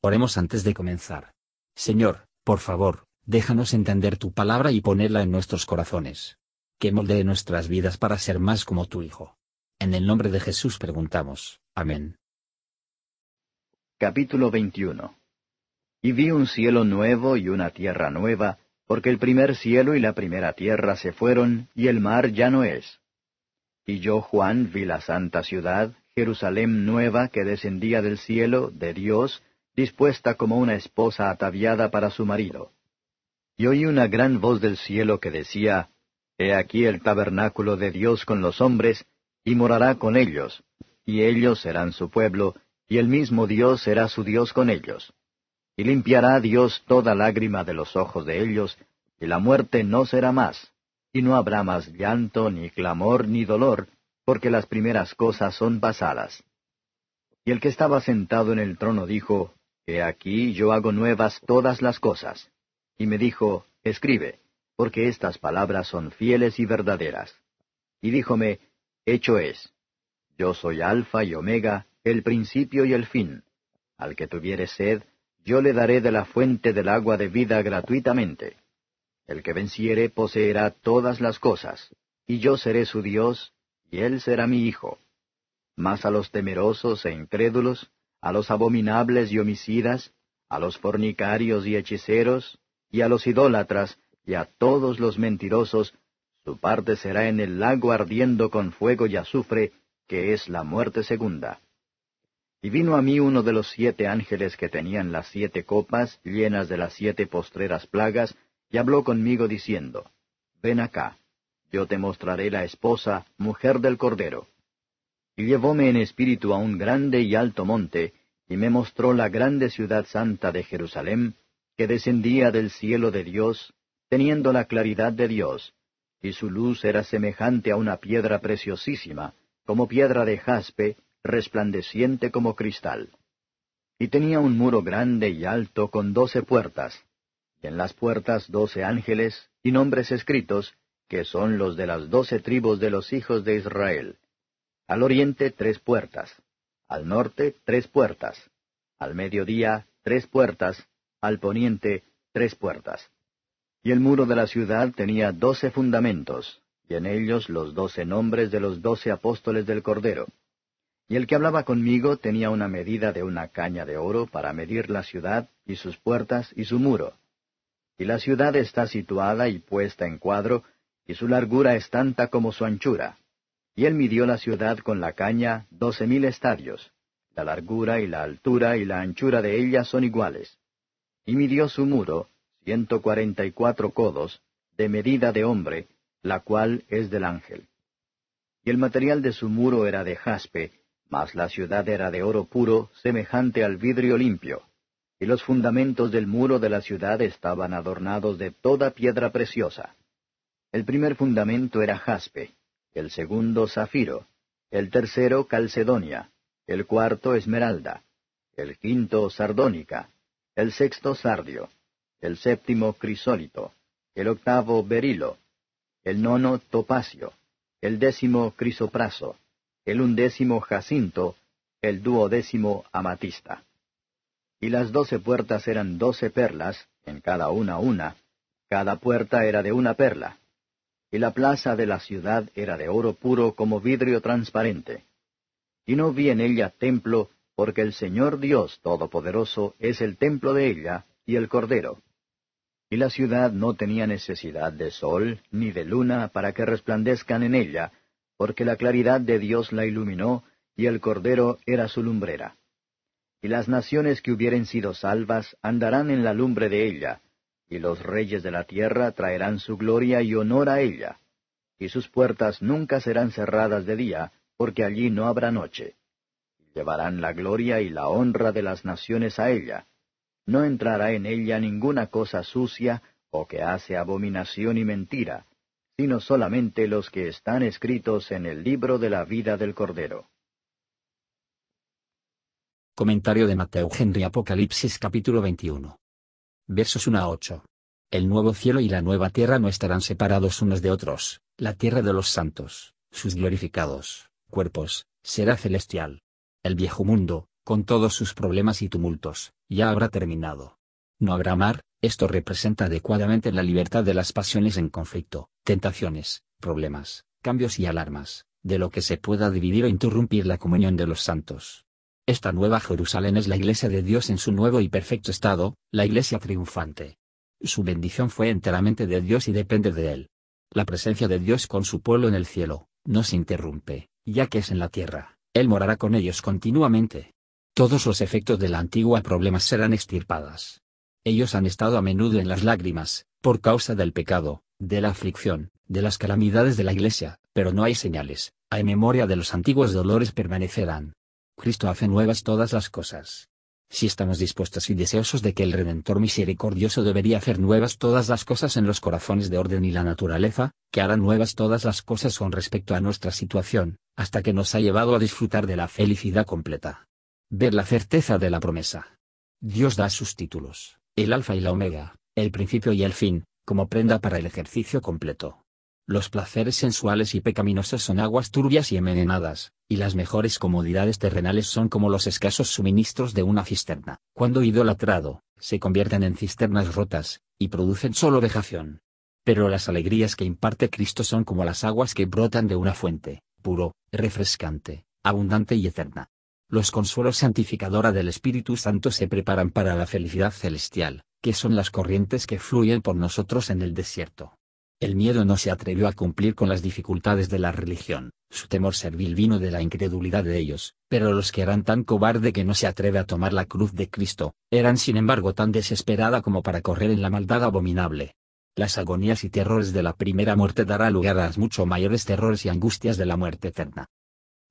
Oremos antes de comenzar. Señor, por favor, déjanos entender tu palabra y ponerla en nuestros corazones. Que moldee nuestras vidas para ser más como tu Hijo. En el nombre de Jesús preguntamos. Amén. Capítulo 21 Y vi un cielo nuevo y una tierra nueva, porque el primer cielo y la primera tierra se fueron, y el mar ya no es. Y yo, Juan, vi la santa ciudad, Jerusalén nueva que descendía del cielo, de Dios, dispuesta como una esposa ataviada para su marido. Y oí una gran voz del cielo que decía, He aquí el tabernáculo de Dios con los hombres, y morará con ellos, y ellos serán su pueblo, y el mismo Dios será su Dios con ellos. Y limpiará Dios toda lágrima de los ojos de ellos, y la muerte no será más, y no habrá más llanto, ni clamor, ni dolor, porque las primeras cosas son pasadas. Y el que estaba sentado en el trono dijo, Aquí yo hago nuevas todas las cosas. Y me dijo, Escribe, porque estas palabras son fieles y verdaderas. Y díjome, Hecho es. Yo soy Alfa y Omega, el principio y el fin. Al que tuviere sed, yo le daré de la fuente del agua de vida gratuitamente. El que venciere poseerá todas las cosas, y yo seré su Dios, y él será mi hijo. Mas a los temerosos e incrédulos, a los abominables y homicidas, a los fornicarios y hechiceros, y a los idólatras, y a todos los mentirosos, su parte será en el lago ardiendo con fuego y azufre, que es la muerte segunda. Y vino a mí uno de los siete ángeles que tenían las siete copas llenas de las siete postreras plagas, y habló conmigo diciendo, Ven acá, yo te mostraré la esposa, mujer del Cordero. Y llevóme en espíritu a un grande y alto monte, y me mostró la grande ciudad santa de Jerusalén, que descendía del cielo de Dios, teniendo la claridad de Dios, y su luz era semejante a una piedra preciosísima, como piedra de jaspe, resplandeciente como cristal. Y tenía un muro grande y alto con doce puertas, y en las puertas doce ángeles, y nombres escritos, que son los de las doce tribus de los hijos de Israel. Al oriente tres puertas, al norte tres puertas, al mediodía tres puertas, al poniente tres puertas. Y el muro de la ciudad tenía doce fundamentos, y en ellos los doce nombres de los doce apóstoles del Cordero. Y el que hablaba conmigo tenía una medida de una caña de oro para medir la ciudad y sus puertas y su muro. Y la ciudad está situada y puesta en cuadro, y su largura es tanta como su anchura y él midió la ciudad con la caña doce mil estadios. La largura y la altura y la anchura de ella son iguales. Y midió su muro, ciento cuarenta y cuatro codos, de medida de hombre, la cual es del ángel. Y el material de su muro era de jaspe, mas la ciudad era de oro puro, semejante al vidrio limpio. Y los fundamentos del muro de la ciudad estaban adornados de toda piedra preciosa. El primer fundamento era jaspe, el segundo zafiro, el tercero calcedonia, el cuarto esmeralda, el quinto sardónica, el sexto sardio, el séptimo crisólito, el octavo berilo, el nono topacio, el décimo crisopraso, el undécimo jacinto, el duodécimo amatista. Y las doce puertas eran doce perlas, en cada una una, cada puerta era de una perla y la plaza de la ciudad era de oro puro como vidrio transparente. Y no vi en ella templo, porque el Señor Dios Todopoderoso es el templo de ella y el Cordero. Y la ciudad no tenía necesidad de sol ni de luna para que resplandezcan en ella, porque la claridad de Dios la iluminó, y el Cordero era su lumbrera. Y las naciones que hubieren sido salvas andarán en la lumbre de ella, y los reyes de la tierra traerán su gloria y honor a ella, y sus puertas nunca serán cerradas de día, porque allí no habrá noche. Llevarán la gloria y la honra de las naciones a ella. No entrará en ella ninguna cosa sucia o que hace abominación y mentira, sino solamente los que están escritos en el libro de la vida del Cordero. Comentario de Mateo Henry Apocalipsis capítulo 21 versos 1 a 8. El nuevo cielo y la nueva tierra no estarán separados unos de otros, la tierra de los santos, sus glorificados, cuerpos, será celestial. El viejo mundo, con todos sus problemas y tumultos, ya habrá terminado. No habrá mar, esto representa adecuadamente la libertad de las pasiones en conflicto, tentaciones, problemas, cambios y alarmas, de lo que se pueda dividir o interrumpir la comunión de los santos. Esta nueva Jerusalén es la iglesia de Dios en su nuevo y perfecto estado, la iglesia triunfante. Su bendición fue enteramente de Dios y depende de él. La presencia de Dios con su pueblo en el cielo, no se interrumpe, ya que es en la tierra, Él morará con ellos continuamente. Todos los efectos de la antigua problemas serán extirpadas. Ellos han estado a menudo en las lágrimas, por causa del pecado, de la aflicción, de las calamidades de la iglesia, pero no hay señales, hay memoria de los antiguos dolores permanecerán. Cristo hace nuevas todas las cosas. Si estamos dispuestos y deseosos de que el Redentor misericordioso debería hacer nuevas todas las cosas en los corazones de orden y la naturaleza, que hará nuevas todas las cosas con respecto a nuestra situación, hasta que nos ha llevado a disfrutar de la felicidad completa. Ver la certeza de la promesa. Dios da sus títulos el alfa y la omega, el principio y el fin, como prenda para el ejercicio completo. Los placeres sensuales y pecaminosos son aguas turbias y envenenadas, y las mejores comodidades terrenales son como los escasos suministros de una cisterna. Cuando idolatrado, se convierten en cisternas rotas, y producen solo vejación. Pero las alegrías que imparte Cristo son como las aguas que brotan de una fuente, puro, refrescante, abundante y eterna. Los consuelos santificadora del Espíritu Santo se preparan para la felicidad celestial, que son las corrientes que fluyen por nosotros en el desierto. El miedo no se atrevió a cumplir con las dificultades de la religión, su temor servil vino de la incredulidad de ellos, pero los que eran tan cobarde que no se atreve a tomar la cruz de Cristo, eran sin embargo tan desesperada como para correr en la maldad abominable. Las agonías y terrores de la primera muerte dará lugar a las mucho mayores terrores y angustias de la muerte eterna.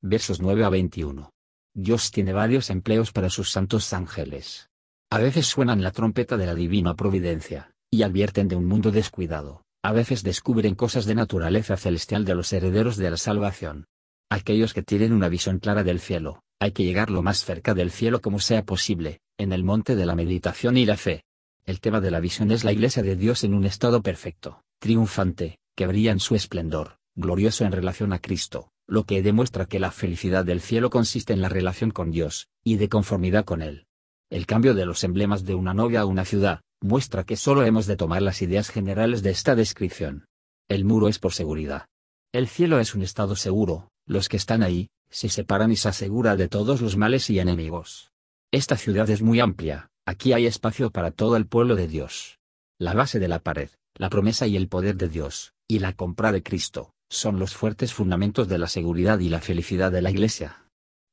Versos 9 a 21. Dios tiene varios empleos para sus santos ángeles. A veces suenan la trompeta de la divina providencia, y advierten de un mundo descuidado, a veces descubren cosas de naturaleza celestial de los herederos de la salvación. Aquellos que tienen una visión clara del cielo, hay que llegar lo más cerca del cielo como sea posible, en el monte de la meditación y la fe. El tema de la visión es la iglesia de Dios en un estado perfecto, triunfante, que brilla en su esplendor, glorioso en relación a Cristo, lo que demuestra que la felicidad del cielo consiste en la relación con Dios, y de conformidad con Él. El cambio de los emblemas de una novia a una ciudad, muestra que solo hemos de tomar las ideas generales de esta descripción. El muro es por seguridad. El cielo es un estado seguro, los que están ahí, se separan y se asegura de todos los males y enemigos. Esta ciudad es muy amplia, aquí hay espacio para todo el pueblo de Dios. La base de la pared, la promesa y el poder de Dios, y la compra de Cristo, son los fuertes fundamentos de la seguridad y la felicidad de la Iglesia.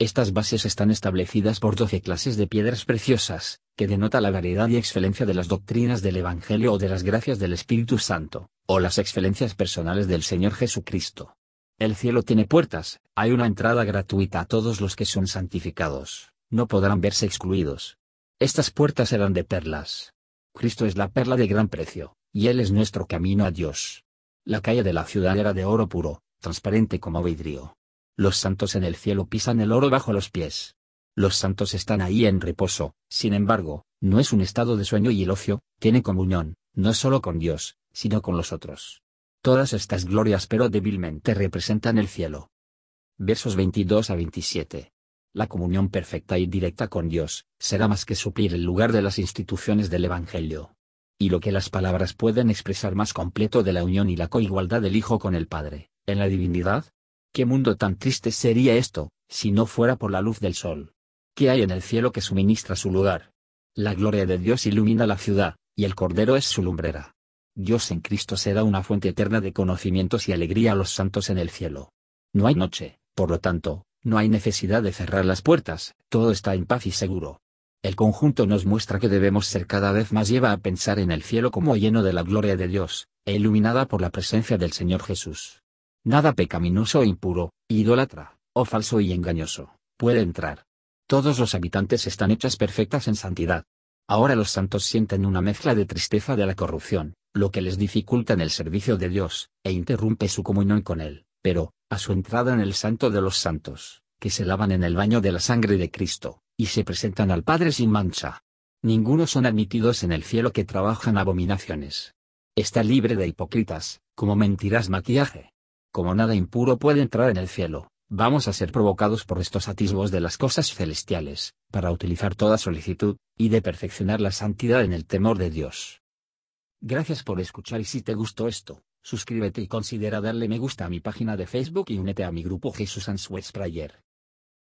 Estas bases están establecidas por doce clases de piedras preciosas, que denota la variedad y excelencia de las doctrinas del Evangelio o de las gracias del Espíritu Santo, o las excelencias personales del Señor Jesucristo. El cielo tiene puertas, hay una entrada gratuita a todos los que son santificados, no podrán verse excluidos. Estas puertas eran de perlas. Cristo es la perla de gran precio, y Él es nuestro camino a Dios. La calle de la ciudad era de oro puro, transparente como vidrio. Los santos en el cielo pisan el oro bajo los pies. Los santos están ahí en reposo, sin embargo, no es un estado de sueño y el ocio, tiene comunión, no solo con Dios, sino con los otros. Todas estas glorias pero débilmente representan el cielo. Versos 22 a 27. La comunión perfecta y directa con Dios, será más que suplir el lugar de las instituciones del Evangelio y lo que las palabras pueden expresar más completo de la unión y la coigualdad del Hijo con el Padre, en la divinidad? ¿Qué mundo tan triste sería esto, si no fuera por la luz del sol? ¿Qué hay en el cielo que suministra su lugar? La gloria de Dios ilumina la ciudad, y el Cordero es su lumbrera. Dios en Cristo será una fuente eterna de conocimientos y alegría a los santos en el cielo. No hay noche, por lo tanto, no hay necesidad de cerrar las puertas, todo está en paz y seguro. El conjunto nos muestra que debemos ser cada vez más lleva a pensar en el cielo como lleno de la gloria de Dios, e iluminada por la presencia del Señor Jesús. Nada pecaminoso o impuro, idólatra, o falso y engañoso, puede entrar. Todos los habitantes están hechas perfectas en santidad. Ahora los santos sienten una mezcla de tristeza de la corrupción, lo que les dificulta en el servicio de Dios, e interrumpe su comunión con Él, pero, a su entrada en el santo de los santos, que se lavan en el baño de la sangre de Cristo, y se presentan al Padre sin mancha. Ninguno son admitidos en el cielo que trabajan abominaciones. Está libre de hipócritas, como mentiras maquillaje. Como nada impuro puede entrar en el cielo, Vamos a ser provocados por estos atisbos de las cosas celestiales, para utilizar toda solicitud, y de perfeccionar la santidad en el temor de Dios. Gracias por escuchar y si te gustó esto, suscríbete y considera darle me gusta a mi página de Facebook y únete a mi grupo Jesús Answers Prayer.